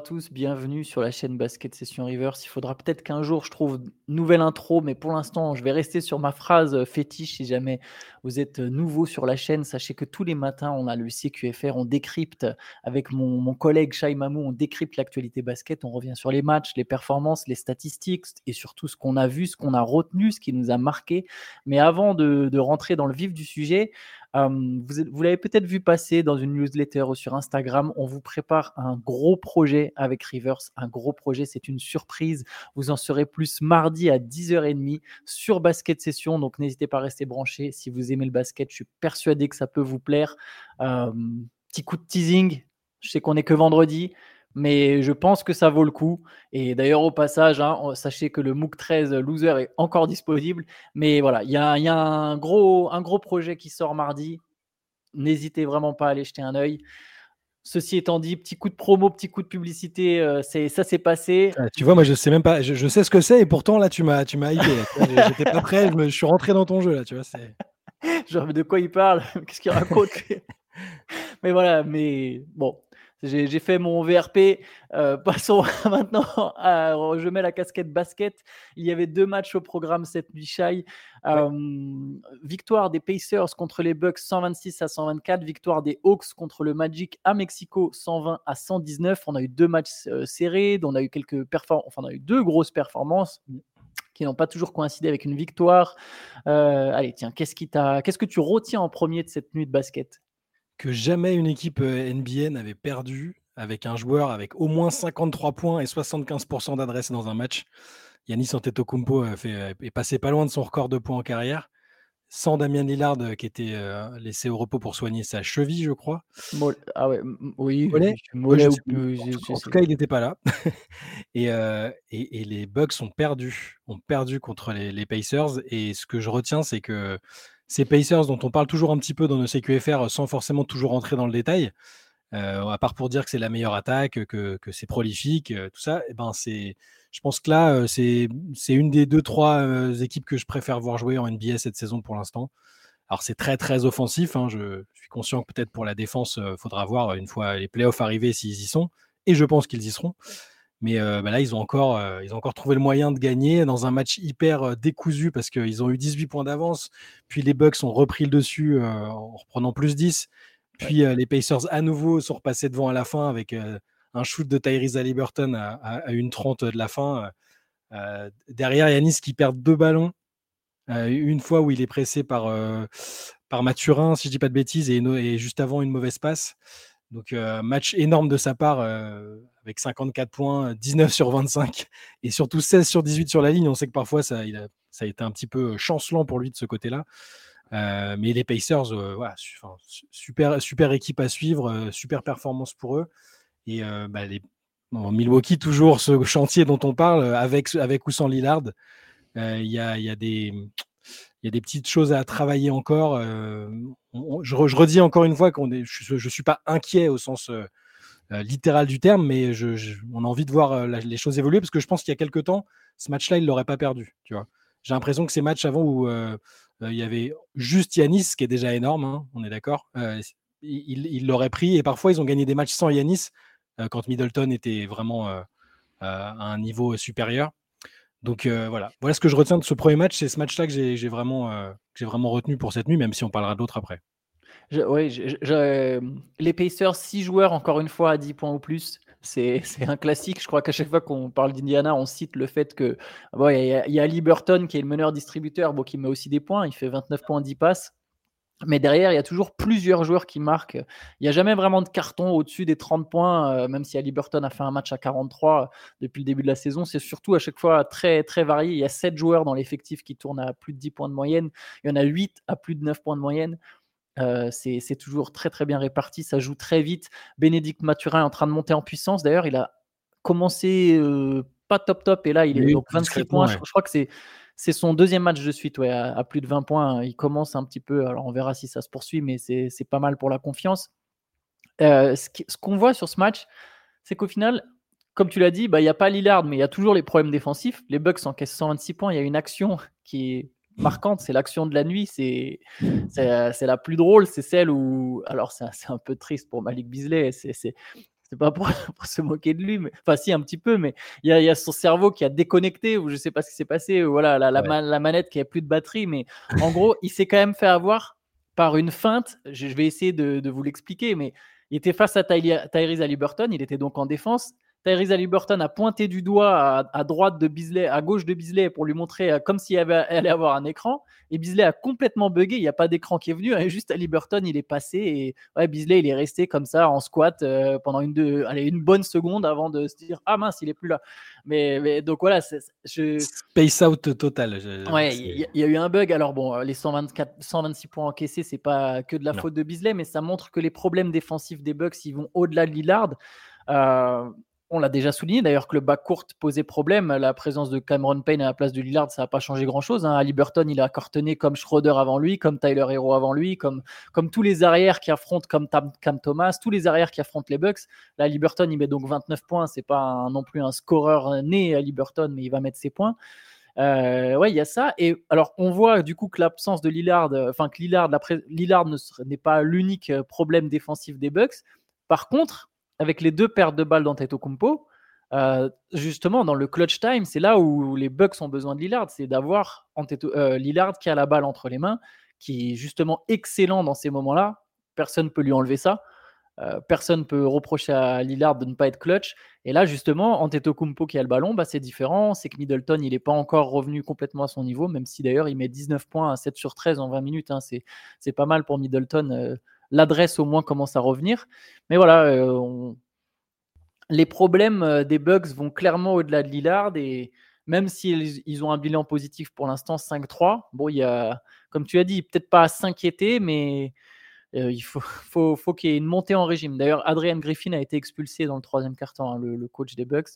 tous, bienvenue sur la chaîne Basket Session Reverse. Il faudra peut-être qu'un jour je trouve nouvelle intro, mais pour l'instant, je vais rester sur ma phrase fétiche. Si jamais vous êtes nouveau sur la chaîne, sachez que tous les matins, on a le CQFR, on décrypte avec mon, collègue Shai Mamou, on décrypte l'actualité basket, on revient sur les matchs, les performances, les statistiques et surtout ce qu'on a vu, ce qu'on a retenu, ce qui nous a marqué. Mais avant de rentrer dans le vif du sujet, vous, l'avez peut-être vu passer dans une newsletter ou sur Instagram. On vous prépare un gros projet avec Rivers. Un gros projet, c'est une surprise. Vous en serez plus mardi à 10h30 sur Basket Session. Donc n'hésitez pas à rester branché. Si vous aimez le basket, je suis persuadé que ça peut vous plaire. petit coup de teasing. Je sais qu'on n'est que vendredi mais je pense que ça vaut le coup. Et d'ailleurs, au passage, hein, sachez que le MOOC 13 Loser est encore disponible. Mais voilà, il y a, un, gros, un gros projet qui sort mardi. N'hésitez vraiment pas à aller jeter un œil. Ceci étant dit, petit coup de promo, petit coup de publicité, euh, c'est ça s'est passé. Ah, tu vois, moi je sais même pas, je, sais ce que c'est et pourtant là tu m'as tu m'as hypé. J'étais pas prêt, je, suis rentré dans ton jeu là, tu vois. Genre de quoi il parle? Qu'est-ce qu'il raconte? Mais voilà, mais bon, j'ai fait mon VRP. Euh, passons maintenant à. Je mets la casquette basket. Il y avait deux matchs au programme cette nuit, victoire des Pacers contre les Bucks 126 à 124. Victoire des Hawks contre le Magic à Mexico 120 à 119. On a eu deux matchs euh, serrés. On a eu quelques performances. Enfin, on a eu deux grosses performances qui n'ont pas toujours coïncidé avec une victoire. Euh, allez, tiens, qu'est-ce qui qu'est-ce que tu retiens en premier de cette nuit de basket? Que jamais une équipe NBA n'avait perdu avec un joueur avec au moins 53 points et 75% d'adresse dans un match. Yanis Antetokounmpo fait, est passé pas loin de son record de points en carrière, sans Damien Lillard qui était laissé au repos pour soigner sa cheville, je crois. ah ouais, oui. en, tout cas, il n'était pas là. et, et, les Bucks ont perdu, ont perdu contre les, les Pacers. Et ce que je retiens, c'est que ces Pacers dont on parle toujours un petit peu dans nos CQFR sans forcément toujours rentrer dans le détail, euh, à part pour dire que c'est la meilleure attaque, que, c'est prolifique, euh, tout ça, et eh ben c'est, je pense que là, euh, c'est, une des deux, trois équipes que je préfère voir jouer en NBA cette saison pour l'instant. Alors c'est très très offensif, hein, je, suis conscient que peut-être pour la défense, il faudra voir une fois les playoffs arrivés s'ils y sont, et je pense qu'ils y seront. Mais bah là, ils ont, encore, ils ont encore trouvé le moyen de gagner dans un match hyper décousu parce qu'ils ont eu 18 points d'avance. Puis les Bucks ont repris le dessus en reprenant plus 10. Puis les Pacers à nouveau sont repassés devant à la fin avec un shoot de Tyrese Halliburton à, à, une 30 de la fin. derrière, Yanis qui perd deux ballons. une fois où il est pressé par, par Mathurin, si je dis pas de bêtises, et, et juste avant une mauvaise passe. Donc, match énorme de sa part avec 54 points, 19 sur 25 et surtout 16 sur 18 sur la ligne. On sait que parfois ça, a, ça a été un petit peu chancelant pour lui de ce côté-là. mais les Pacers, super, équipe à suivre, super performance pour eux. Et bah, Milwaukee, toujours ce chantier dont on parle, avec, avec ou sans Lillard. Il y, a des, il y a des petites choses à travailler encore. Euh, je, redis encore une fois qu'on est, je ne suis pas inquiet au sens euh, euh, littéral du terme, mais on a envie de voir les choses évoluer parce que je pense qu'il y a quelques temps, ce match-là, il ne l'aurait pas perdu. Tu vois. J'ai l'impression que ces matchs avant où il y avait juste Yanis, ce qui est déjà énorme, hein, on est d'accord, il l'aurait pris et parfois ils ont gagné des matchs sans Yanis quand Middleton était vraiment à un niveau supérieur. Donc voilà, voilà ce que je retiens de ce premier match, c'est ce match-là que j'ai vraiment, vraiment retenu pour cette nuit, même si on parlera d'autres après. oui, les Pacers, 6 joueurs encore une fois à 10 points ou plus. C'est un classique. Je crois qu'à chaque fois qu'on parle d'Indiana, on cite le fait que il y, a Ali Burton qui est le meneur distributeur, bon, qui met aussi des points. Il fait 29 points, 10 passes. Mais derrière, il y a toujours plusieurs joueurs qui marquent. Il n'y a jamais vraiment de carton au-dessus des 30 points, euh, même si Ali Burton a fait un match à 43 euh, depuis le début de la saison. C'est surtout à chaque fois très, très varié. Il y a 7 joueurs dans l'effectif qui tournent à plus de 10 points de moyenne. Il y en a 8 à plus de 9 points de moyenne. Euh, c'est toujours très, très bien réparti. Ça joue très vite. Bénédicte Mathurin est en train de monter en puissance. D'ailleurs, il a commencé pas top top et là, il est donc 26 points. je crois que c'est c'est son deuxième match de suite, ouais, à, plus de 20 points. Il commence un petit peu, alors on verra si ça se poursuit, mais c'est pas mal pour la confiance. Euh, ce qu'on voit sur ce match, c'est qu'au final, comme tu l'as dit, bah, il n'y a pas Lillard, mais il y a toujours les problèmes défensifs. Les Bucks encaissent 126 points. Il y a une action qui est marquante, c'est l'action de la nuit. C'est la plus drôle, c'est celle où. Alors, c'est un peu triste pour Malik Beasley. C'est c'est pas pour, se moquer de lui, mais enfin si un petit peu, mais il y a, son cerveau qui a déconnecté ou je sais pas ce qui s'est passé. Voilà, la, la, manette qui a plus de batterie, mais en gros, il s'est quand même fait avoir par une feinte. Je, vais essayer de, vous l'expliquer, mais il était face à Tyrese Liberton, il était donc en défense. Tyrese Liberton a pointé du doigt à, droite de Bisley, à gauche de Bisley pour lui montrer euh, comme s'il allait avoir un écran. Et Bisley a complètement bugué. Il n'y a pas d'écran qui est venu. Et juste à Liberton, il est passé. Et ouais, Bisley, il est resté comme ça en squat euh, pendant une, deux, allez, une bonne seconde avant de se dire Ah mince, il est plus là. Mais, donc voilà. Je... Space out total. ouais, il y, a eu un bug. Alors bon, les 124, 126 points encaissés, c'est pas que de la faute de Bisley, mais ça montre que les problèmes défensifs des Bucks, ils vont au-delà de Lillard. Euh, on l'a déjà souligné d'ailleurs que le bac court posait problème. La présence de Cameron Payne à la place de Lillard, ça n'a pas changé grand-chose. Hein. Ali il a cartonné comme Schroeder avant lui, comme Tyler Hero avant lui, comme, tous les arrières qui affrontent, comme Cam Thomas, tous les arrières qui affrontent les Bucks. Là, Ali Burton, il met donc 29 points. C'est pas non plus un scoreur né, Ali Burton, mais il va mettre ses points. Euh, ouais, il y a ça. Et alors, on voit du coup que l'absence de Lillard, enfin que Lillard, Lillard n'est pas l'unique problème défensif des Bucks. Par contre, avec les deux pertes de balles d'Antetokounmpo, euh, justement, dans le clutch time, c'est là où les Bucks ont besoin de Lillard, c'est d'avoir euh, Lillard qui a la balle entre les mains, qui est justement excellent dans ces moments-là. Personne ne peut lui enlever ça. Euh, personne ne peut reprocher à Lillard de ne pas être clutch. Et là, justement, Antetokounmpo qui a le ballon, bah, c'est différent. C'est que Middleton, il n'est pas encore revenu complètement à son niveau, même si d'ailleurs il met 19 points à 7 sur 13 en 20 minutes. Hein. C'est pas mal pour Middleton euh, l'adresse au moins commence à revenir. Mais voilà, euh, les problèmes euh, des bugs vont clairement au-delà de Lillard et même s'ils ils ont un bilan positif pour l'instant 5-3, bon, il y a, comme tu as dit, peut-être pas à s'inquiéter, mais euh, il faut, faut, qu'il y ait une montée en régime. D'ailleurs, Adrian Griffin a été expulsé dans le troisième quart-temps, hein, le, coach des Bucks.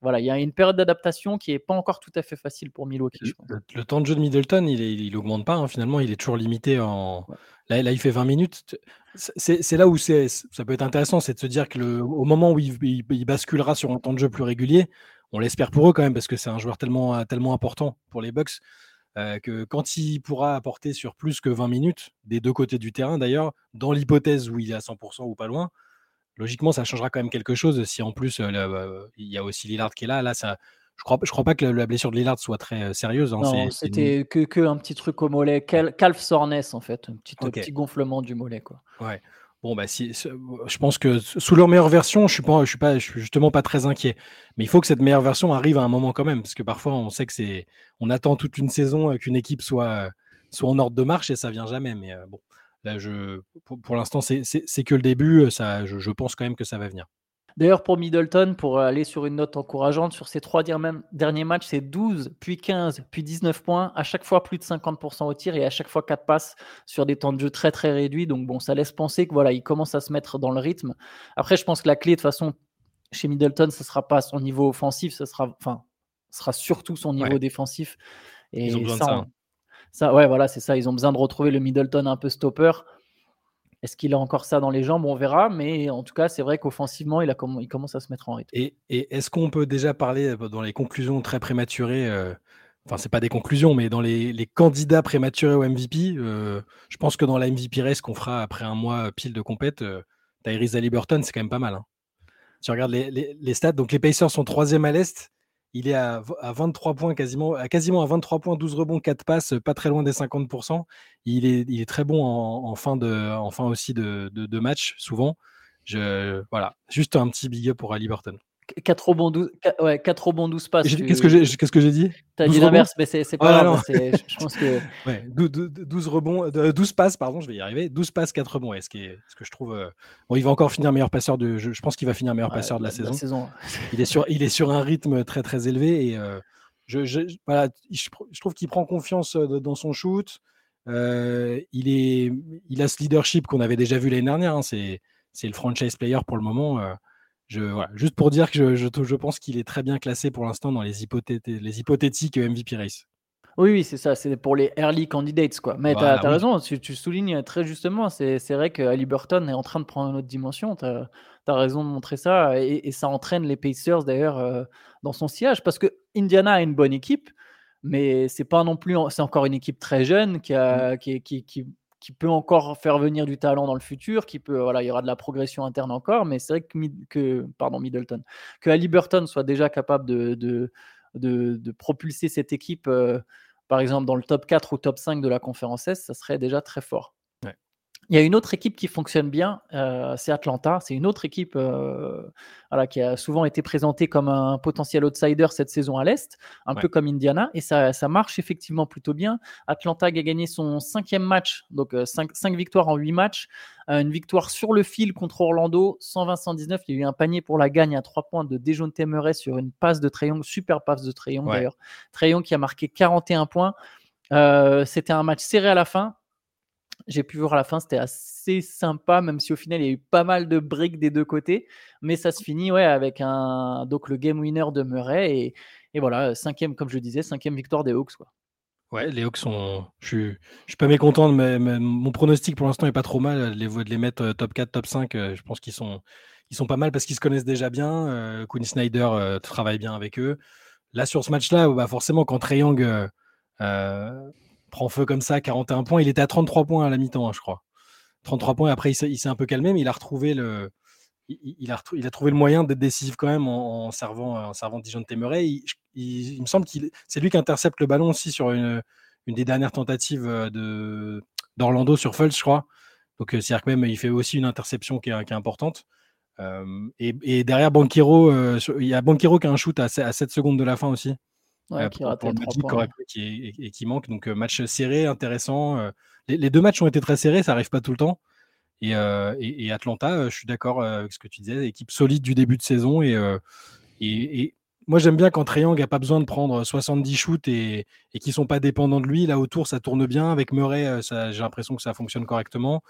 Voilà, il y a une période d'adaptation qui n'est pas encore tout à fait facile pour Milwaukee. Le, temps de jeu de Middleton, il n'augmente pas. Hein, finalement, il est toujours limité en. Là, là, il fait 20 minutes. C'est là où ça peut être intéressant, c'est de se dire que le, au moment où il, basculera sur un temps de jeu plus régulier, on l'espère pour eux quand même, parce que c'est un joueur tellement, tellement important pour les Bucks. Euh, que quand il pourra apporter sur plus que 20 minutes, des deux côtés du terrain d'ailleurs, dans l'hypothèse où il est à 100% ou pas loin, logiquement, ça changera quand même quelque chose si en plus euh, euh, il y a aussi Lillard qui est là. Là, ça, je crois, je crois pas que la, blessure de Lillard soit très euh, sérieuse. Hein, non, c'était que, que, un petit truc au mollet, calf soreness en fait, un petit, petit gonflement du mollet quoi. Ouais. Bon bah si, je pense que sous leur meilleure version, je suis pas, je suis pas, je suis justement pas très inquiet. Mais il faut que cette meilleure version arrive à un moment quand même, parce que parfois on sait que c'est, on attend toute une saison qu'une équipe soit, soit en ordre de marche et ça vient jamais. Mais bon, Là, je, pour, l'instant, c'est que le début. Ça, je, pense quand même que ça va venir. D'ailleurs, pour Middleton, pour aller sur une note encourageante, sur ces trois derniers matchs, c'est 12, puis 15, puis 19 points, à chaque fois plus de 50% au tir et à chaque fois 4 passes sur des temps de jeu très très réduits. Donc bon, ça laisse penser que voilà, il commence à se mettre dans le rythme. Après, je pense que la clé de toute façon chez Middleton, ce ne sera pas son niveau offensif, ce sera, enfin, sera surtout son niveau défensif. Et Ils ont besoin de ça. Hein. Ouais, voilà, c'est ça. Ils ont besoin de retrouver le Middleton un peu stopper. Est-ce qu'il a encore ça dans les jambes? On verra. Mais en tout cas, c'est vrai qu'offensivement, il, commence à se mettre en rythme. Et, est-ce qu'on peut déjà parler euh, dans les conclusions très prématurées euh, Enfin, c'est pas des conclusions, mais dans les, candidats prématurés au MVP, euh, je pense que dans la MVP race qu'on fera après un mois pile de compète, euh, Tyrese c'est quand même pas mal. Hein. Tu regardes les, les, stats, donc les Pacers sont troisième à l'Est, il est à, 23 points, quasiment à, quasiment à 23 points, 12 rebonds, 4 passes, pas très loin des 50%. Il est, il est très bon en, fin, de, en fin aussi de, de, match, souvent. Je, voilà, juste un petit big up pour Ali Burton. 4 rebonds 12, ouais, 4 rebonds 12 passes. Qu'est-ce que j'ai qu'est-ce que dit? Tu as dit l'inverse, mais c'est pas grave. je pense que... ouais, 12, rebonds, 12 passes, pardon, je vais y arriver. 12 passes, 4 rebonds. est ce, qui est, ce que je trouve. Euh, bon, il va encore finir meilleur passeur de. Je, pense qu'il va finir meilleur passeur de la, saison. il, est sur, il est sur un rythme très très élevé et euh, je, je, voilà, je, trouve qu'il prend confiance euh, dans son shoot. il, est, il a ce leadership qu'on avait déjà vu l'année dernière. Hein, c'est le franchise player pour le moment juste pour dire que je, pense qu'il est très bien classé pour l'instant dans les, les hypothétiques MVP race. Oui, oui, c'est ça, c'est pour les early candidates. Quoi. Mais tu as, raison, tu, tu, soulignes très justement, c'est vrai que Ali Burton est en train de prendre une autre dimension. Tu as, raison de montrer ça. Et, ça entraîne les Pacers d'ailleurs euh, dans son sillage parce que Indiana a une bonne équipe, mais c'est pas non plus, c'est encore une équipe très jeune qui, a, qui, qui, qui peut encore faire venir du talent dans le futur, qui peut, voilà, il y aura de la progression interne encore, mais c'est vrai que, que, pardon, Middleton, que Ali Burton soit déjà capable de, de, de, propulser cette équipe, euh, par exemple, dans le top 4 ou top 5 de la conférence S, ça serait déjà très fort. Il y a une autre équipe qui fonctionne bien, euh, c'est Atlanta. C'est une autre équipe euh, voilà, qui a souvent été présentée comme un potentiel outsider cette saison à l'Est, un peu comme Indiana, et ça, ça, marche effectivement plutôt bien. Atlanta a gagné son cinquième match, donc 5 euh, victoires en 8 matchs, une victoire sur le fil contre Orlando, 120-119. Il y a eu un panier pour la gagne à 3 points de Dejounte Temeray sur une passe de Trayon, super passe de Trayon d'ailleurs. Trayon qui a marqué 41 points. C'était un match serré à la fin j'ai pu voir à la fin, c'était assez sympa, même si au final il y a eu pas mal de breaks des deux côtés. Mais ça se finit ouais, avec un. Donc le game winner de Murray. Et, voilà, cinquième, comme je disais, cinquième victoire des Hawks. Quoi. Ouais, les Hawks sont. Je suis, suis pas mécontent, mais, mon pronostic pour l'instant est pas trop mal. De les mettre euh, top 4, top 5, euh, je pense qu'ils sont, pas mal parce qu'ils se connaissent déjà bien. Euh, Snyder travaille bien avec eux. Là, sur ce match-là, bah forcément, quand Triangle prend feu comme ça, 41 points. Il était à 33 points à la mi-temps, hein, je crois. 33 points. Après, il s'est un peu calmé, mais il a retrouvé le, il, il a trouvé le moyen d'être décisif quand même en, servant, en servant Dijon Temeray. Il, me semble qu'il c'est lui qui intercepte le ballon aussi sur une, une des dernières tentatives euh, de d'Orlando sur Fultz, je crois. Donc, euh, c'est-à-dire que même il fait aussi une interception qui est, importante. Euh, et, derrière Banquero, il y a Banquero qui a un shoot à 7 secondes de la fin aussi. Ouais, qui pour, et, qui manque. Donc match serré, intéressant. Les, deux matchs ont été très serrés, ça arrive pas tout le temps. Et, et Atlanta, je suis d'accord avec ce que tu disais, équipe solide du début de saison. Et, et, moi j'aime bien quand Triangle n'a pas besoin de prendre 70 shoots et, et qui sont pas dépendants de lui. Là autour, ça tourne bien. Avec Murray, j'ai l'impression que ça fonctionne correctement.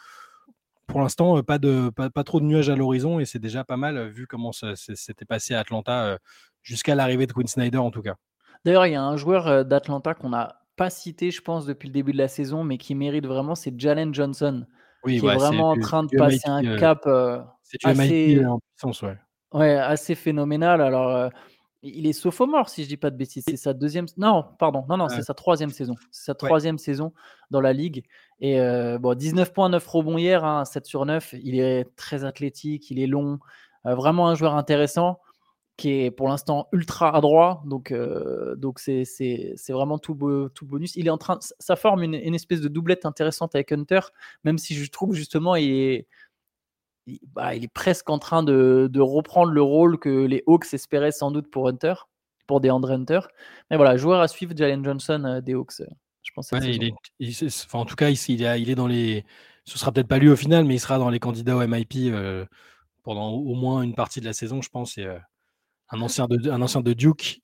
Pour l'instant, pas, de, pas, pas, trop de nuages à l'horizon et c'est déjà pas mal vu comment ça s'était passé à Atlanta jusqu'à l'arrivée de Quinn Snyder en tout cas. D'ailleurs, il y a un joueur euh, d'Atlanta qu'on n'a pas cité, je pense, depuis le début de la saison, mais qui mérite vraiment, c'est Jalen Johnson. Oui, qui est vraiment en train de passer un euh, cap euh, assez, en puissance, ouais. Ouais, assez phénoménal. Alors, il est sophomore, si je dis pas de bêtises. C'est sa deuxième. Non, pardon. Non, non, c'est sa troisième saison. C'est sa troisième saison dans la ligue. Et bon, 19 points, 9 rebonds hier, 7 hein, sur 9. Il est très athlétique, il est long. vraiment un joueur intéressant qui est pour l'instant ultra adroit. Donc, euh, donc c'est, c'est, c'est vraiment tout, tout bonus. Il est en train, ça forme une, une, espèce de doublette intéressante avec Hunter, même si je trouve justement il est, il, bah, il est presque en train de, de, reprendre le rôle que les Hawks espéraient sans doute pour Hunter, pour DeAndre Hunter. Mais voilà, joueur à suivre, Jalen Johnson euh, des Hawks. Euh, je pense. il est, enfin, en tout cas, il, il, est, il est dans les. Ce sera peut-être pas lui au final, mais il sera dans les candidats au MIP pendant au moins une partie de la saison, je pense. Et, un ancien de, un ancien de Duke.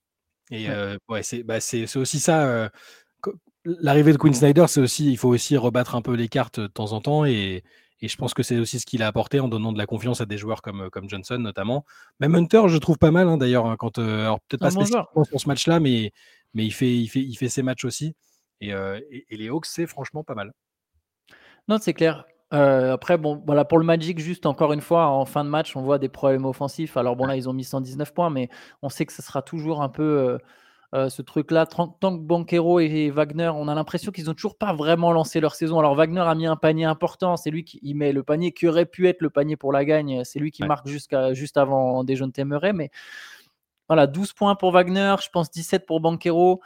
Et ouais, bah, c'est aussi ça. L'arrivée de Quinn Snyder, c'est aussi, il faut aussi rebattre un peu les cartes de temps en temps. Et, et je pense que c'est aussi ce qu'il a apporté en donnant de la confiance à des joueurs comme, comme Johnson, notamment. Même Hunter, je trouve pas mal, hein, d'ailleurs. Hein, quand, alors, peut-être pas spécifiquement sur ce match-là, mais, mais il, fait, il, fait, il fait ses matchs aussi. Et, et, et les Hawks, c'est franchement pas mal. Non, c'est clair. Euh, après, bon, voilà, pour le Magic, juste encore une fois, en fin de match, on voit des problèmes offensifs. Alors bon, là, ils ont mis 119 points, mais on sait que ce sera toujours un peu euh, euh, ce truc-là. Tant que Banquero et Wagner, on a l'impression qu'ils n'ont toujours pas vraiment lancé leur saison. Alors Wagner a mis un panier important, c'est lui qui met le panier qui aurait pu être le panier pour la gagne. C'est lui qui marque jusqu'à juste avant des jeunes mais voilà, 12 points pour Wagner, je pense 17 pour Banquero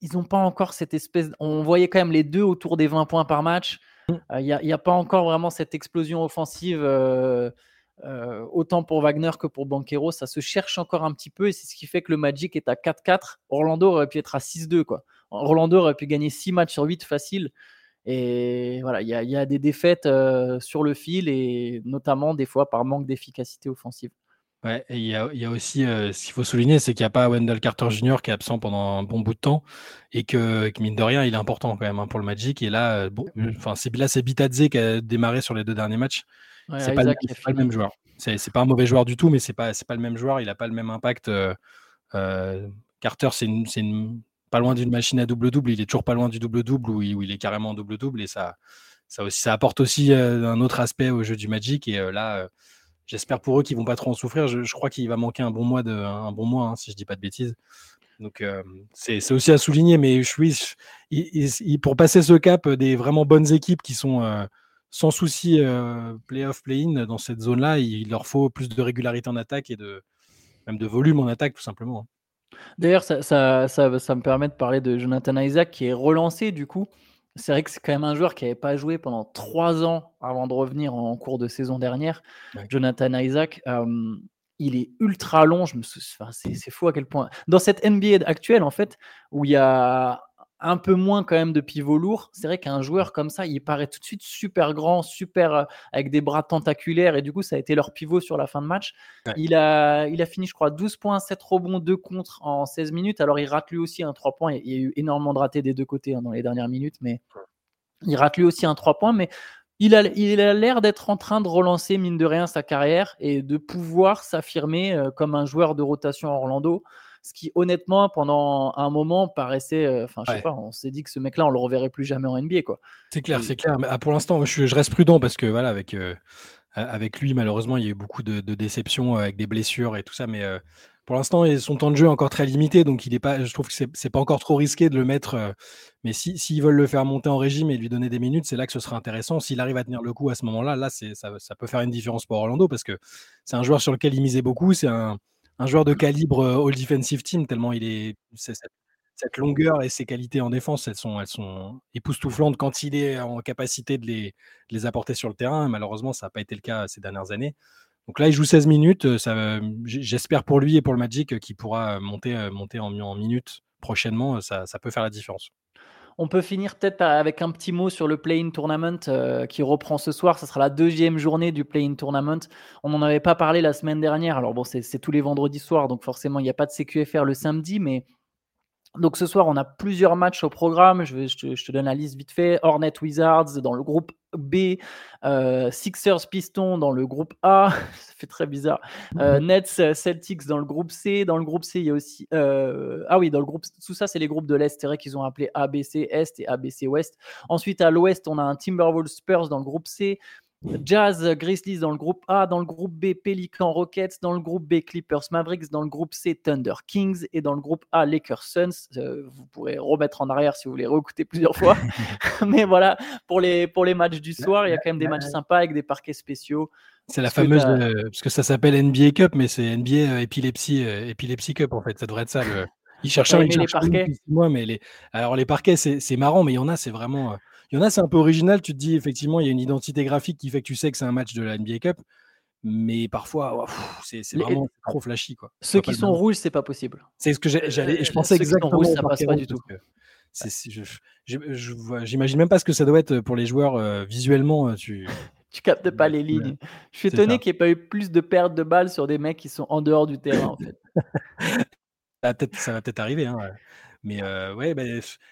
ils n'ont pas encore cette espèce. On voyait quand même les deux autour des 20 points par match. Mmh. Euh, il n'y a, pas encore vraiment cette explosion offensive, euh, euh, autant pour Wagner que pour Banquero. Ça se cherche encore un petit peu et c'est ce qui fait que le Magic est à 4-4. Orlando aurait pu être à 6-2. Quoi. Orlando aurait pu gagner 6 matchs sur 8 facile. Et voilà, il y, y, a des défaites sur le fil et notamment des fois par manque d'efficacité offensive. Ouais, et il y a, y a, aussi ce qu'il faut souligner, c'est qu'il n'y a pas Wendell Carter Jr. qui est absent pendant un bon bout de temps et que, mine de rien, il est important quand même hein, pour le Magic. Et là, bon, enfin, c'est là c'est Bitadze qui a démarré sur les deux derniers matchs. c'est pas, pas, le même joueur. C'est pas un mauvais joueur du tout, mais c'est pas c'est pas le même joueur. Il n'a pas le même impact. Euh, Carter, c'est une, pas loin d'une machine à double double. Il est toujours pas loin du double double où il, où il est carrément double double et ça ça aussi ça apporte aussi un autre aspect au jeu du Magic. Et là J'espère pour eux qu'ils vont pas trop en souffrir. Je, crois qu'il va manquer un bon mois, un bon mois hein, si je dis pas de bêtises. Donc c'est aussi à souligner, mais je, oui, pour passer ce cap des vraiment bonnes équipes qui sont sans souci play-off, play-in dans cette zone-là, il leur faut plus de régularité en attaque et de même de volume en attaque tout simplement. Hein. D'ailleurs, ça, me permet de parler de Jonathan Isaac qui est relancé du coup. C'est vrai que c'est quand même un joueur qui n'avait pas joué pendant trois ans avant de revenir en cours de saison dernière. Jonathan Isaac, il est ultra long. Je me c'est, fou à quel point. Dans cette NBA actuelle, en fait, où il y a un peu moins quand même de pivot lourd, c'est vrai qu'un joueur comme ça, il paraît tout de suite super grand, super euh, avec des bras tentaculaires, et du coup, ça a été leur pivot sur la fin de match. Il, a, il a fini, je crois, 12 points, 7 rebonds, 2 contre en 16 minutes. Alors, il rate lui aussi un 3 points. Il y a eu énormément de ratés des deux côtés hein, dans les dernières minutes, mais il rate lui aussi un 3 points. Mais il a, il a l'air d'être en train de relancer, mine de rien, sa carrière et de pouvoir s'affirmer euh, comme un joueur de rotation Orlando. Ce qui, honnêtement, pendant un moment, paraissait. Euh, enfin, je sais pas, on s'est dit que ce mec-là, on le reverrait plus jamais en NBA, quoi. C'est clair, c'est clair. Mais ah, pour l'instant, je, reste prudent parce que, voilà, avec. Euh, avec lui, malheureusement, il y a eu beaucoup de, déceptions avec des blessures et tout ça, mais pour l'instant, son temps de jeu est encore très limité, donc il est pas, je trouve que c'est pas encore trop risqué de le mettre. mais s'ils si, veulent le faire monter en régime et lui donner des minutes, c'est là que ce sera intéressant. S'il arrive à tenir le coup à ce moment-là, là, ça, ça peut faire une différence pour Orlando parce que c'est un joueur sur lequel il misait beaucoup. C'est un, un, joueur de calibre All Defensive Team, tellement il est. Cette, cette, longueur et ses qualités en défense, elles sont, elles sont époustouflantes quand il est en capacité de les, de les apporter sur le terrain. Malheureusement, ça n'a pas été le cas ces dernières années. Donc là, il joue 16 minutes. Euh, j'espère pour lui et pour le Magic qu'il pourra monter, euh, monter en, minutes prochainement. Ça, peut faire la différence. On peut finir peut-être avec un petit mot sur le Play-in Tournament euh, qui reprend ce soir. Ce sera la deuxième journée du Play-in Tournament. On n'en avait pas parlé la semaine dernière. Alors bon, c'est tous les vendredis soirs, donc forcément, il n'y a pas de CQFR le samedi, mais donc ce soir, on a plusieurs matchs au programme. Je, te, donne la liste vite fait. Hornet Wizards dans le groupe B, euh, Sixers Pistons dans le groupe A, ça fait très bizarre. Euh, mhm. Nets Celtics dans le groupe C. Dans le groupe C, il y a aussi. Euh, ah oui, dans le groupe. Tout ça, c'est les groupes de l'Est. C'est vrai qu'ils ont appelé ABC Est et ABC Ouest. Ensuite, à l'Ouest, on a un Timberwolves Spurs dans le groupe C. Jazz, Grizzlies dans le groupe A, dans le groupe B, Pelican Rockets, dans le groupe B, Clippers Mavericks, dans le groupe C, Thunder Kings et dans le groupe A, Lakers Suns. Euh, vous pourrez remettre en arrière si vous voulez réécouter plusieurs fois. Mais voilà, pour les, pour les matchs du soir, il y a quand même des matchs sympas avec des parquets spéciaux. C'est la fameuse, euh, parce que ça s'appelle NBA Cup, mais c'est NBA euh, Epilepsy, Epilepsy Cup en fait. Ça devrait être ça. Le... Ils cherchent un, les parquets? Moi, mais les... Alors les parquets, c'est marrant, mais il y en a, c'est vraiment il y en a, c'est un peu original. Tu te dis, effectivement, il y a une identité graphique qui fait que tu sais que c'est un match de la NBA Cup. Mais parfois, c'est vraiment trop flashy. Quoi. Ceux qui sont rouges, c'est pas possible. C'est ce que j'allais. Je pensais exactement. ça passe pas du tout. J'imagine même pas ce que ça doit être pour les joueurs euh, visuellement. Euh, tu tu captes pas les lignes. Je suis étonné qu'il n'y ait pas eu plus de pertes de balles sur des mecs qui sont en dehors du terrain, en fait. ça va peut-être arriver. Hein, mais ouais, bah,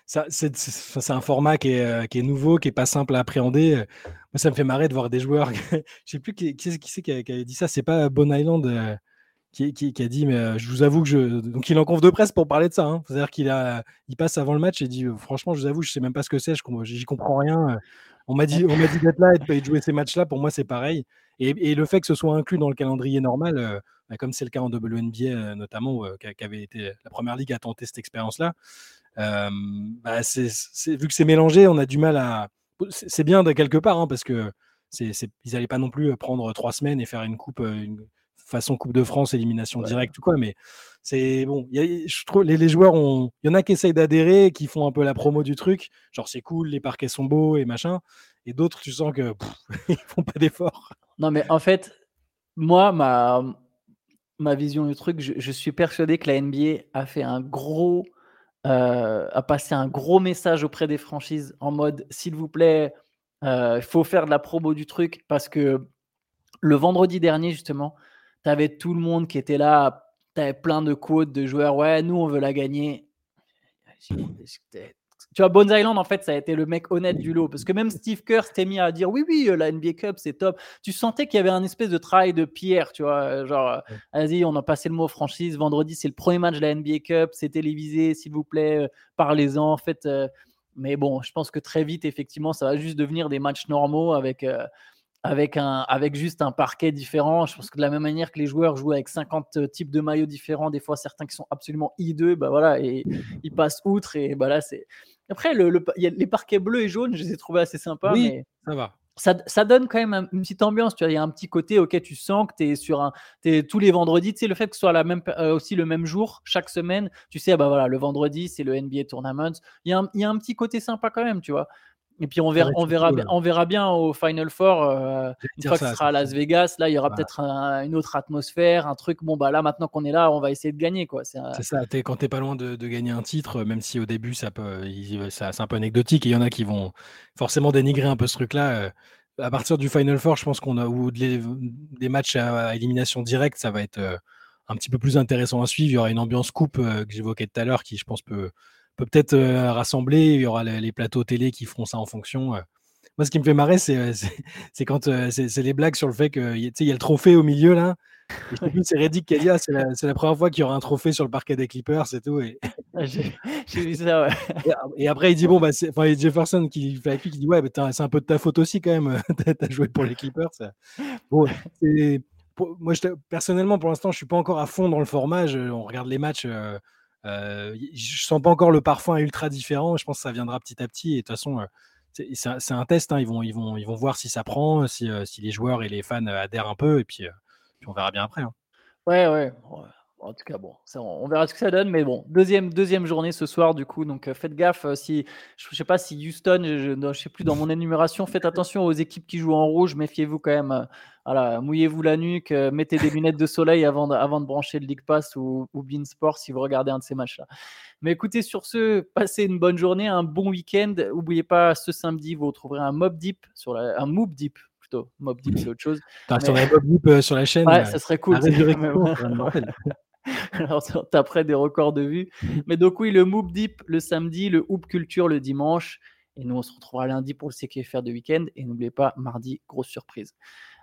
ça, c'est, un format qui est, nouveau, qui est pas simple à appréhender. Moi, ça me fait marrer de voir des joueurs. je sais plus qui, c'est qui, qui, a dit ça. C'est pas Bon Island qui, a dit, mais je vous avoue que je. Donc, il en conf de presse pour parler de ça. Hein. C'est-à-dire qu'il passe avant le match et dit, franchement, je vous avoue, je sais même pas ce que c'est. Je, j'y comprends rien. On m'a dit, on m'a dit d'être là et de jouer ces matchs-là. Pour moi, c'est pareil. Et, le fait que ce soit inclus dans le calendrier normal bah, comme c'est le cas en WNBA notamment, qui, avait été la première ligue à tenter cette expérience-là. Bah, vu que c'est mélangé, on a du mal à. C'est bien de quelque part, hein, parce que c'est, ils n'allaient pas non plus prendre trois semaines et faire une coupe, une façon Coupe de France, élimination directe ou quoi, mais c'est bon. je trouve les, les joueurs il y en a qui essayent d'adhérer, qui font un peu la promo du truc, genre c'est cool, les parquets sont beaux et machin, et d'autres tu sens que ils font pas d'efforts. Non mais en fait, moi ma ma vision du truc, je, suis persuadé que la NBA a fait un gros, euh, a passé un gros message auprès des franchises en mode, s'il vous plaît, euh, il faut faire de la promo du truc parce que le vendredi dernier justement, tu avais tout le monde qui était là, tu plein de quotes de joueurs, ouais, nous on veut la gagner. Tu vois, Bones Island, en fait, ça a été le mec honnête du lot. Parce que même Steve Kerr s'était mis à dire oui, oui, euh, la NBA Cup, c'est top. Tu sentais qu'il y avait un espèce de travail de pierre, tu vois. Euh, genre, euh, vas-y, on a passé le mot franchise. Vendredi, c'est le premier match de la NBA Cup. C'est télévisé, s'il vous plaît, parlez-en. En fait, mais bon, je pense que très vite, effectivement, ça va juste devenir des matchs normaux avec avec, un, avec juste un parquet différent. Je pense que de la même manière que les joueurs jouent avec 50 euh, types de maillots différents, des fois certains qui sont absolument hideux, bah voilà, et ils passent outre. Et bah là, c'est. Après, le, les parquets bleus et jaunes, je les ai trouvés assez sympas. Oui, mais... ça va. Ça, ça, donne quand même une petite ambiance. Tu vois, il y a un petit côté, ok, tu sens que tu es sur un. Es tous les vendredis, tu sais, le fait que ce soit la même, euh, aussi le même jour, chaque semaine, tu sais, ah bah voilà, le vendredi, c'est le NBA Tournament. Il y, a un, il y, a un, petit côté sympa quand même, tu vois. Et puis on verra, on verra, bien, on verra bien au Final Four, euh, une fois que ce sera à Las Vegas, là il y aura peut-être une autre atmosphère, un truc. Bon bah là maintenant qu'on est là, on va essayer de gagner quoi. C'est ça. Es, quand t'es pas loin de, gagner un titre, même si au début ça peut, c'est un peu anecdotique, et il y en a qui vont forcément dénigrer un peu ce truc-là. Euh, à partir du Final Four, je pense qu'on a ou des, matchs à, élimination directe, ça va être euh, un petit peu plus intéressant à suivre. Il y aura une ambiance coupe que j'évoquais tout à l'heure, qui je pense peut peut peut-être euh, rassembler. Il y aura les, plateaux télé qui feront ça en fonction. Euh. Moi, ce qui me fait marrer, c'est euh, quand c'est les blagues sur le fait qu'il y, a le trophée au milieu là. C'est Reddick qui a dit ah, c'est la, première fois qu'il y aura un trophée sur le parquet des Clippers et tout. Et... Ah, j'ai vu ça, ouais. Et, après, il dit bon, bah, enfin, Jefferson qui fait qui dit ouais, c'est un peu de ta faute aussi quand même. T'as joué pour les Clippers. Bon, moi, je, personnellement, pour l'instant, je suis pas encore à fond dans le format. on regarde les matchs. Euh, je sens pas encore le parfum ultra différent. Je pense que ça viendra petit à petit. Et de toute façon, euh, c'est un test. Hein. Ils, vont, ils, vont, ils vont voir si ça prend, si, euh, les joueurs et les fans adhèrent un peu. Et puis, puis on verra bien après. Hein. Ouais, ouais. En tout cas, bon, on verra ce que ça donne. Mais bon, deuxième, deuxième journée ce soir, du coup. Donc, faites gaffe. si, je ne sais pas si Houston, je ne sais plus dans mon énumération, faites attention aux équipes qui jouent en rouge. Méfiez-vous quand même. voilà, mouillez-vous la nuque. mettez des lunettes de soleil avant de, avant de brancher le League Pass ou, ou Beansport si vous regardez un de ces matchs-là. Mais écoutez, sur ce, passez une bonne journée, un bon week-end. N'oubliez pas, ce samedi, vous retrouverez un Mob Deep, sur la, un Mob Deep plutôt. Mob Deep, c'est autre chose. Sur Mob Deep sur la chaîne. Ouais, ça serait cool. Alors, après des records de vues. Mais donc, oui, le Moop Deep le samedi, le Hoop Culture le dimanche. Et nous, on se retrouvera lundi pour le CKFR de week-end. Et n'oubliez pas, mardi, grosse surprise.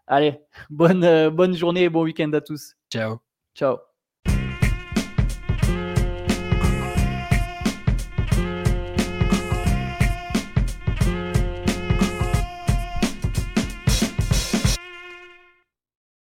Allez, bonne, euh, bonne journée et bon week-end à tous. Ciao. Ciao.